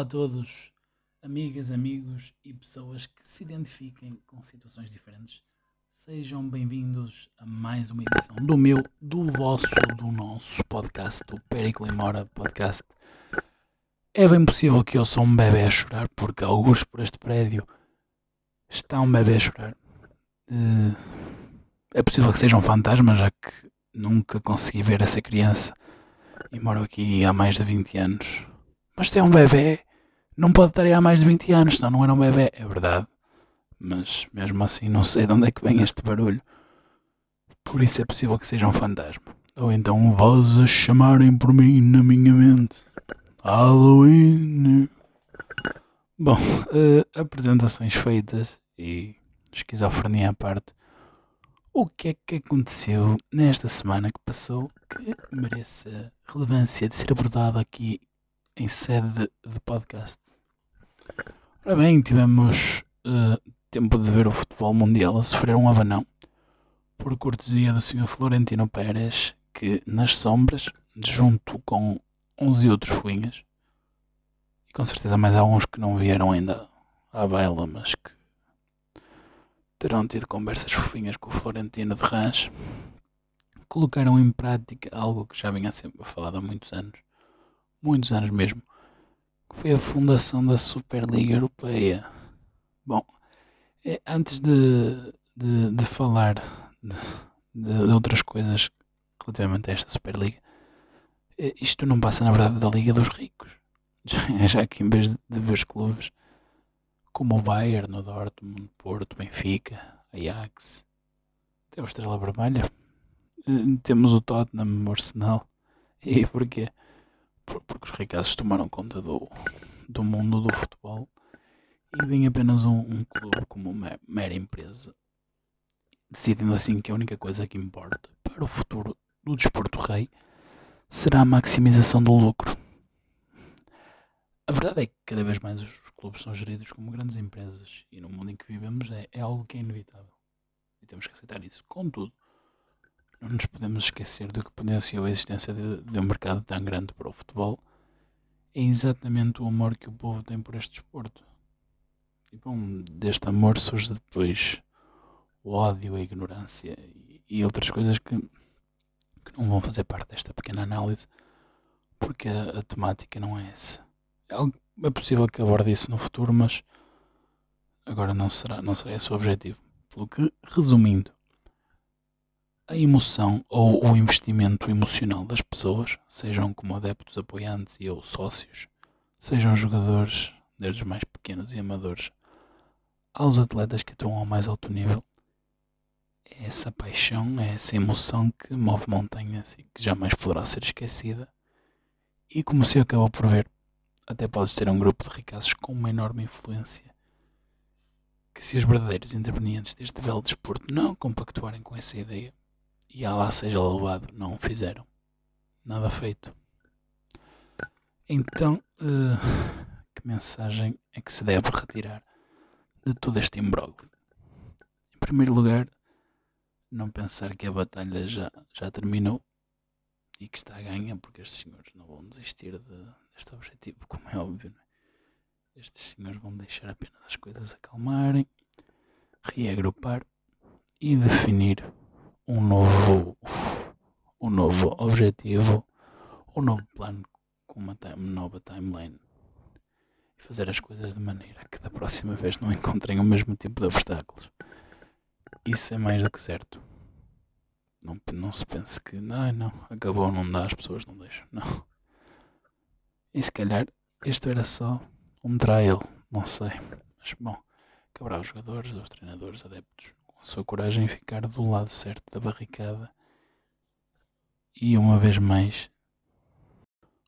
Olá a todos, amigas, amigos e pessoas que se identifiquem com situações diferentes. Sejam bem-vindos a mais uma edição do meu, do vosso, do nosso podcast, do Pericle e Mora Podcast. É bem possível que eu sou um bebê a chorar, porque alguns por este prédio está um bebê a chorar. Eh, é possível que seja um fantasma, já que nunca consegui ver essa criança e moro aqui há mais de 20 anos. Mas tem um bebê, não pode estar aí há mais de 20 anos, senão não era um bebê. É verdade. Mas mesmo assim não sei de onde é que vem este barulho. Por isso é possível que seja um fantasma. Ou então vozes chamarem por mim na minha mente. Halloween. Bom, uh, apresentações feitas e esquizofrenia à parte. O que é que aconteceu nesta semana que passou que mereça relevância de ser abordado aqui em sede de podcast? Ora bem, tivemos uh, tempo de ver o futebol mundial a sofrer um abanão por cortesia do Sr. Florentino Pérez, que nas sombras, junto com 11 outros fuinhas, e com certeza mais alguns que não vieram ainda à baila, mas que terão tido conversas fofinhas com o Florentino de Rãs, colocaram em prática algo que já vinha sempre falado há muitos anos, muitos anos mesmo, que foi a fundação da Superliga Europeia. Bom, é, antes de, de, de falar de, de, outras coisas relativamente a esta Superliga, é, isto não passa na verdade da Liga dos Ricos. Já, que em vez de ver clubes como o Bayern, o Dortmund, Porto, Benfica, Ajax, até o Estrela Vermelha, eh, temos o Tottenham, o Arsenal. E porquê? Porque os ricaços tomaram conta do, do mundo do futebol e vem apenas um, um clube como uma mera empresa, decidindo assim que a única coisa que importa para o futuro do desporto rei será a maximização do lucro. A verdade é que cada vez mais os clubes são geridos como grandes empresas e no mundo em que vivemos é, é algo que é inevitável. E temos que aceitar isso. Contudo, não nos podemos esquecer do que potenciou a existência de, de um mercado tão grande para o futebol. É exatamente o amor que o povo tem por este desporto. E bom, deste amor surge depois o ódio, a ignorância e, outras coisas que, que, não vão fazer parte desta pequena análise, porque a, a temática não é essa. É possível que aborde isso no futuro, mas agora não será, não será esse o objetivo. Pelo que, resumindo, a emoção ou o investimento emocional das pessoas, sejam como adeptos, apoiantes e ou sócios, sejam jogadores, desde os mais pequenos e amadores, aos atletas que atuam ao mais alto nível, é essa paixão, é essa emoção que move montanhas e que jamais poderá ser esquecida. E como se acabou por ver, até pode ser um grupo de ricaços com uma enorme influência. Que se os verdadeiros intervenientes deste belo desporto não compactuarem com essa ideia, e Allah seja louvado, não fizeram. Nada feito. Então, uh, que mensagem é que se deve retirar de todo este imbróglio? Em primeiro lugar, não pensar que a batalha já, já terminou e que está a ganhar, porque estes senhores não vão desistir de, deste objetivo, como é óbvio. É? Estes senhores vão deixar apenas as coisas acalmarem, reagrupar e definir um novo, um novo objetivo, um novo plano com uma time, nova timeline e fazer as coisas de maneira que da próxima vez não encontrem o mesmo tipo de obstáculos. Isso é mais do que certo. Não, não se pense que não, acabou, não dá, as pessoas não deixam. Não. E se calhar isto era só um trial, não sei. Mas bom, caberá os jogadores, os treinadores, adeptos, a sua coragem ficar do lado certo da barricada e uma vez mais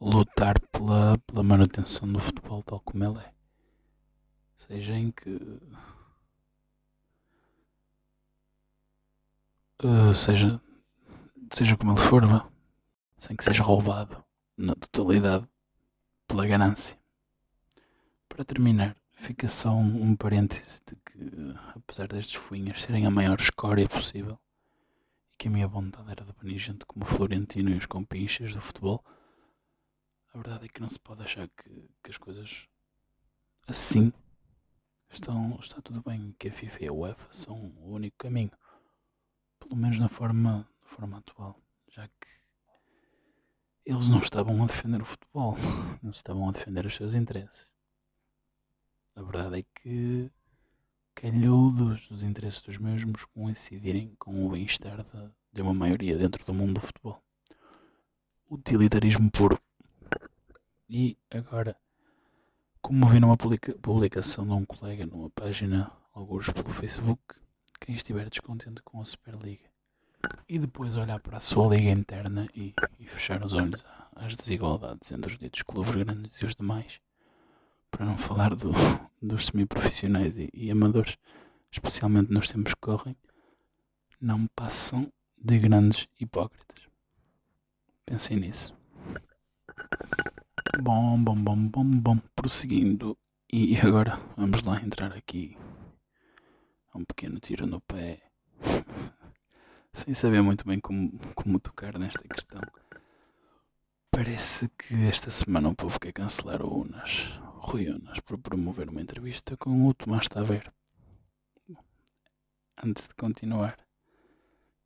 lutar pela, pela manutenção do futebol tal como ele é. Seja em que Uh, seja, seja como ele for, sem que seja roubado na totalidade pela ganância. Para terminar, fica só um, um parêntese de que, apesar destes fuinhas serem a maior escória possível, e que a minha vontade era de banir gente como o Florentino e os compinchas do futebol, a verdade é que não se pode achar que, que as coisas assim estão, está tudo bem que a FIFA e a UEFA são o único caminho, pelo menos na forma, na forma atual, já que eles não estavam a defender o futebol, eles estavam a defender os seus interesses. A verdade é que calhou dos, interesses dos mesmos coincidirem com o bem-estar de, de uma maioria dentro do mundo do futebol. Utilitarismo puro. E agora, como vi numa publica, publicação de um colega numa página, alguns pelo Facebook, quem estiver descontente com a Superliga e depois olhar para a sua liga interna e, e fechar os olhos às desigualdades entre os ditos clubes grandes e os demais, para não falar do, dos semiprofissionais e, e amadores, especialmente nos tempos que correm, não passam de grandes hipócritas. Pensem nisso. Bom, bom, bom, bom, bom. Prosseguindo. E agora vamos lá entrar aqui. Um pequeno tiro no pé. Sem saber muito bem como, como tocar nesta questão. Parece que esta semana o povo quer cancelar o Unas, Rui Unas, por promover uma entrevista com o Tomás Taveiro. Antes de continuar,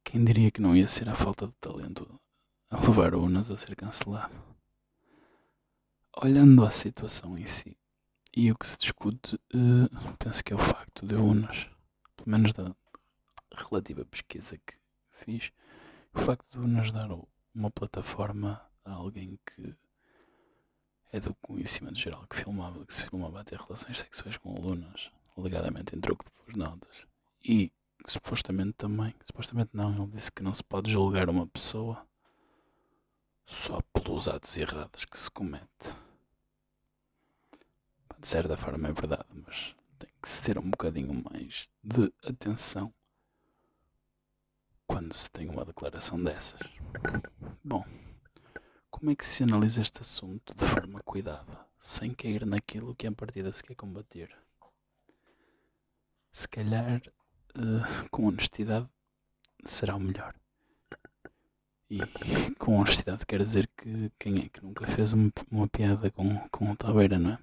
quem diria que não ia ser a falta de talento a levar o Unas a ser cancelado? Olhando a situação em si e o que se discute, uh, penso que é o facto de Unas, pelo menos da relativa pesquisa que fiz, o facto de Unas dar uma plataforma a alguém que é do conhecimento geral que filmava, que se filmava a ter relações sexuais com alunas, alegadamente em troco de boas notas. E supostamente também, supostamente não, ele disse que não se pode julgar uma pessoa só pelos atos errados que se comete. De certa forma é verdade, mas tem que se ter um bocadinho mais de atenção quando se tem uma declaração dessas. Bom. Como é que se analisa este assunto de forma cuidada, sem cair naquilo que a partida se quer combater? Se calhar, uh, com honestidade, será o melhor. E com honestidade quer dizer que quem é que nunca fez uma, uma piada com, com o Tabeira, não é?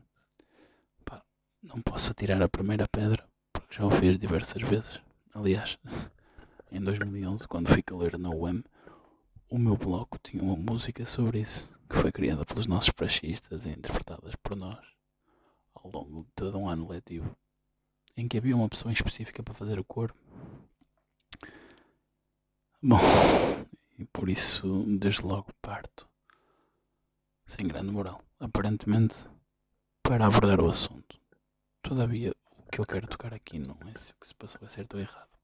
Pá, não posso tirar a primeira pedra, porque já o fiz diversas vezes. Aliás, em 2011, quando fui ler na UEM, o meu bloco tinha uma música sobre isso, que foi criada pelos nossos praxistas e interpretadas por nós ao longo de todo um ano letivo, em que havia uma pessoa específica para fazer o coro. Bom, e por isso, desde logo parto, sem grande moral, aparentemente, para abordar o assunto. Todavia, o que eu quero tocar aqui não é se o que se passou é certo ou errado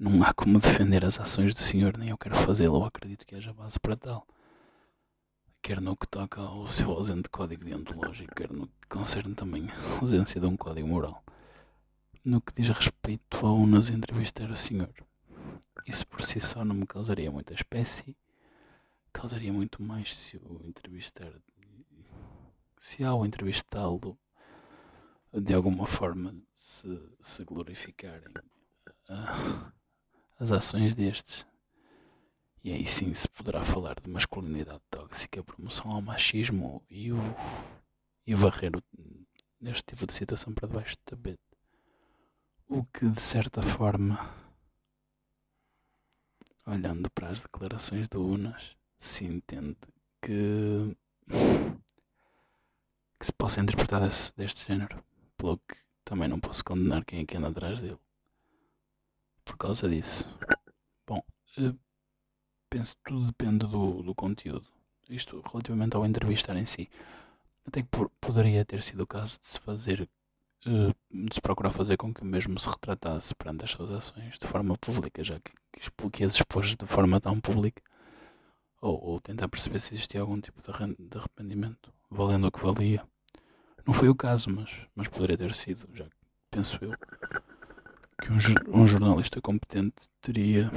não há como defender as ações do Senhor, nem eu quero fazê-lo, ou acredito que haja base para tal. Quer no que toca ao seu ausente código deontológico, quer no que concerne também a ausência de um código moral. No que diz respeito ao nos entrevistar o Senhor, isso por si só não me causaria muita espécie, causaria muito mais se o entrevistar, se ao entrevistá-lo de alguma forma se, se glorificarem. Uh, as ações destes. E aí sim se poderá falar de masculinidade tóxica, promoção ao machismo e o, e o varrer neste tipo de situação para debaixo do tapete. O que de certa forma, olhando para as declarações do Unas, se entende que, que se possa interpretar desse, deste género. Pelo que também não posso condenar quem é que anda atrás dele por causa disso. Bom, eh, penso que tudo depende do, do conteúdo. Isto relativamente ao entrevistar em si. Até que por, poderia ter sido o caso de se fazer, uh, de se procurar fazer com que o mesmo se retratasse perante as suas ações de forma pública, já que, que as expôs de forma tão pública. Ou, ou, tentar perceber se existia algum tipo de arrependimento, valendo o que valia. Não foi o caso, mas, mas poderia ter sido, já penso eu que um, um jornalista competente teria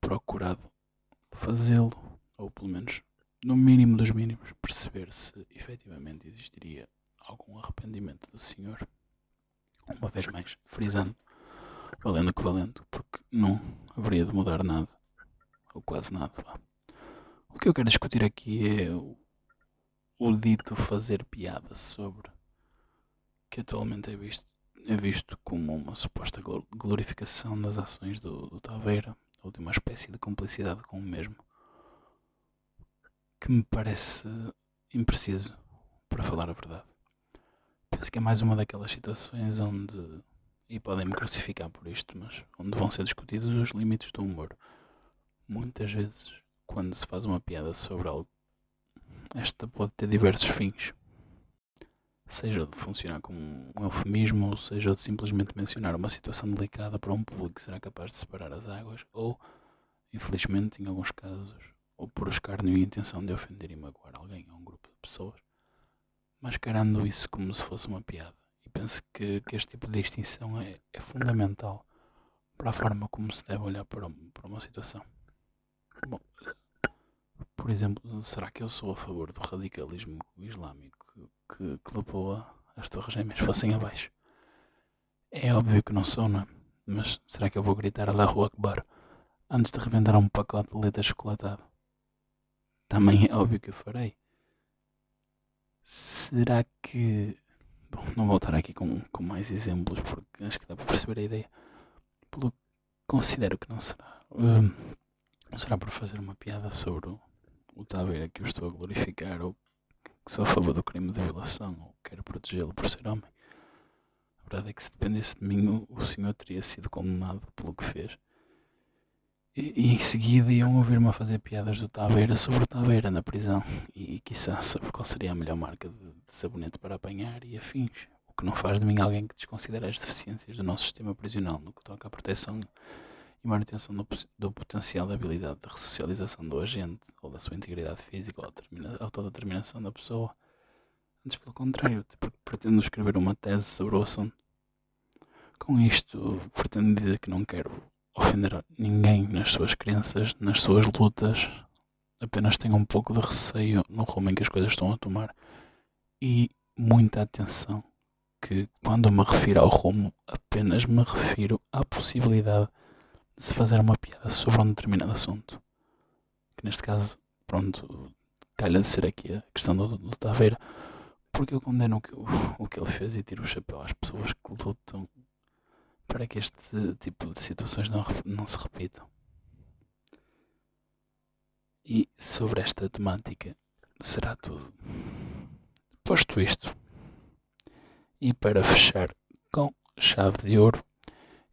procurado fazê-lo, ou pelo menos, no mínimo dos mínimos, perceber se efetivamente existiria algum arrependimento do senhor. Uma vez mais, frisando, valendo que valendo, porque não haveria de mudar nada, ou quase nada. O que eu quero discutir aqui é o, o dito fazer piada sobre que atualmente é visto, é visto como uma suposta glorificação das ações do, do Taveira ou de uma espécie de cumplicidade com o mesmo, que me parece impreciso, para falar a verdade. Penso que é mais uma daquelas situações onde, e podem-me crucificar por isto, mas onde vão ser discutidos os limites do humor. Muitas vezes, quando se faz uma piada sobre algo, esta pode ter diversos fins. Seja de funcionar como um eufemismo, seja de simplesmente mencionar uma situação delicada para um público que será capaz de separar as águas, ou, infelizmente, em alguns casos, ou por escárnio e intenção de ofender e magoar alguém ou um grupo de pessoas, mascarando isso como se fosse uma piada. E penso que, que este tipo de distinção é, é, fundamental para a forma como se deve olhar para, para uma situação. Bom, por exemplo, será que eu sou a favor do radicalismo islâmico que, que levou as torres gêmeas fossem abaixo? É óbvio que não sou, não é? Mas será que eu vou gritar Allahu Akbar antes de reventar um pacote de leite chocolatado? também é óbvio que eu farei. Será que. Bom, não vou estar aqui com, com mais exemplos porque acho que dá para perceber a ideia. Pelo que considero que não será. Um, não será por fazer uma piada sobre o, o Taveira que eu estou a glorificar ou que sou a favor do crime de violação ou quero protegê-lo por ser homem. A verdade é que se dependesse de mim, o, o senhor teria sido condenado pelo que fez. E, e em seguida iam ouvir-me a fazer piadas do Taveira sobre o Taveira na prisão e, e quiçá sobre qual seria a melhor marca de, de sabonete para apanhar e afins. O que não faz de mim alguém que desconsidera as deficiências do nosso sistema prisional no que toca à proteção e manutenção do, do potencial da habilidade de ressocialização do agente ou da sua integridade física ou a autodeterminação da pessoa. Antes, pelo contrário, porque pretendo escrever uma tese sobre o assunto. Com isto, pretendo dizer que não quero ofender ninguém nas suas crenças, nas suas lutas. Apenas tenho um pouco de receio no rumo em que as coisas estão a tomar e muita atenção que quando me refiro ao rumo apenas me refiro à possibilidade de se fazer uma piada sobre um determinado assunto. Que neste caso, pronto, calha de ser aqui a questão do, do Taveira, porque eu condeno o que, o, o que ele fez e tiro o chapéu às pessoas que lutam para que este tipo de situações não, não se repitam. E sobre esta temática será tudo. Posto isto, e para fechar com chave de ouro,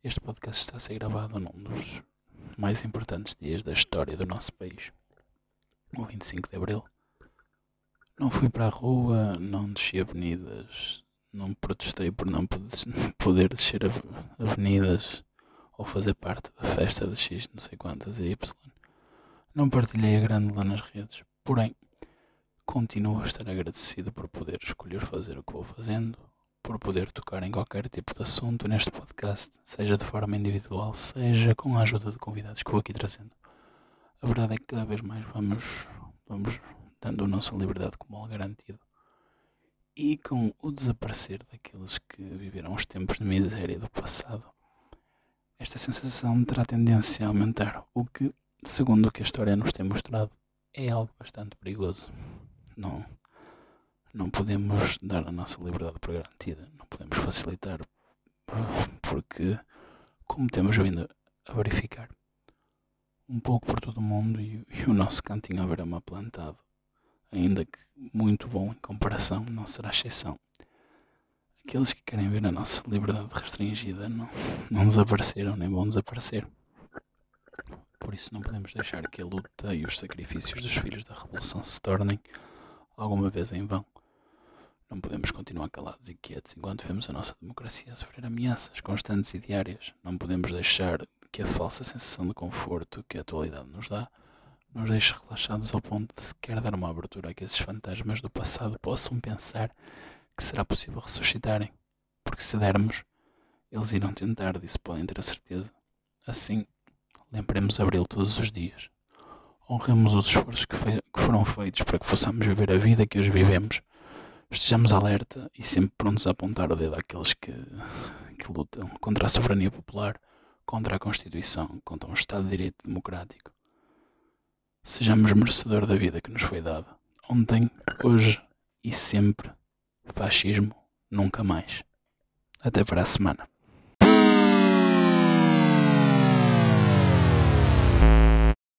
este podcast está a ser gravado num dos mais importantes dias da história do nosso país, o 25 de Abril. Não fui para a rua, não desci avenidas, não protestei por não poder descer avenidas ou fazer parte da festa de X, não sei quantas, e Y. Não partilhei a grande lá nas redes, porém, continuo a estar agradecido por poder escolher fazer o que vou fazendo, por poder tocar em qualquer tipo de assunto neste podcast, seja de forma individual, seja com a ajuda de convidados que vou aqui trazendo. A verdade é que cada vez mais vamos, vamos dando a nossa liberdade como algo garantido e com o desaparecer daqueles que viveram os tempos de miséria do passado, esta sensação terá tendência a aumentar, o que, segundo o que a história nos tem mostrado, é algo bastante perigoso. Não, não podemos dar a nossa liberdade por garantida, não podemos facilitar, porque, como temos vindo a verificar, um pouco por todo o mundo e, e o nosso cantinho beira-mar plantado ainda que muito bom em comparação, não será exceção. Aqueles que querem ver a nossa liberdade restringida não, não desapareceram nem vão desaparecer. Por isso não podemos deixar que a luta e os sacrifícios dos filhos da Revolução se tornem alguma vez em vão. Não podemos continuar calados e quietos enquanto vemos a nossa democracia sofrer ameaças constantes e diárias. Não podemos deixar que a falsa sensação de conforto que a atualidade nos dá nos deixe relaxados ao ponto de sequer dar uma abertura a que esses fantasmas do passado possam pensar que será possível ressuscitarem. Porque se dermos, eles irão tentar, disso podem ter a certeza. Assim, lembremos abri-lo todos os dias. Honremos os esforços que, que foram feitos para que possamos viver a vida que hoje vivemos. Estejamos alerta e sempre prontos a apontar o dedo àqueles que, que lutam contra a soberania popular, contra a Constituição, contra um Estado de Direito democrático Sejamos merecedor da vida que nos foi dada. Ontem, hoje e sempre. Fascismo nunca mais. Até para a semana.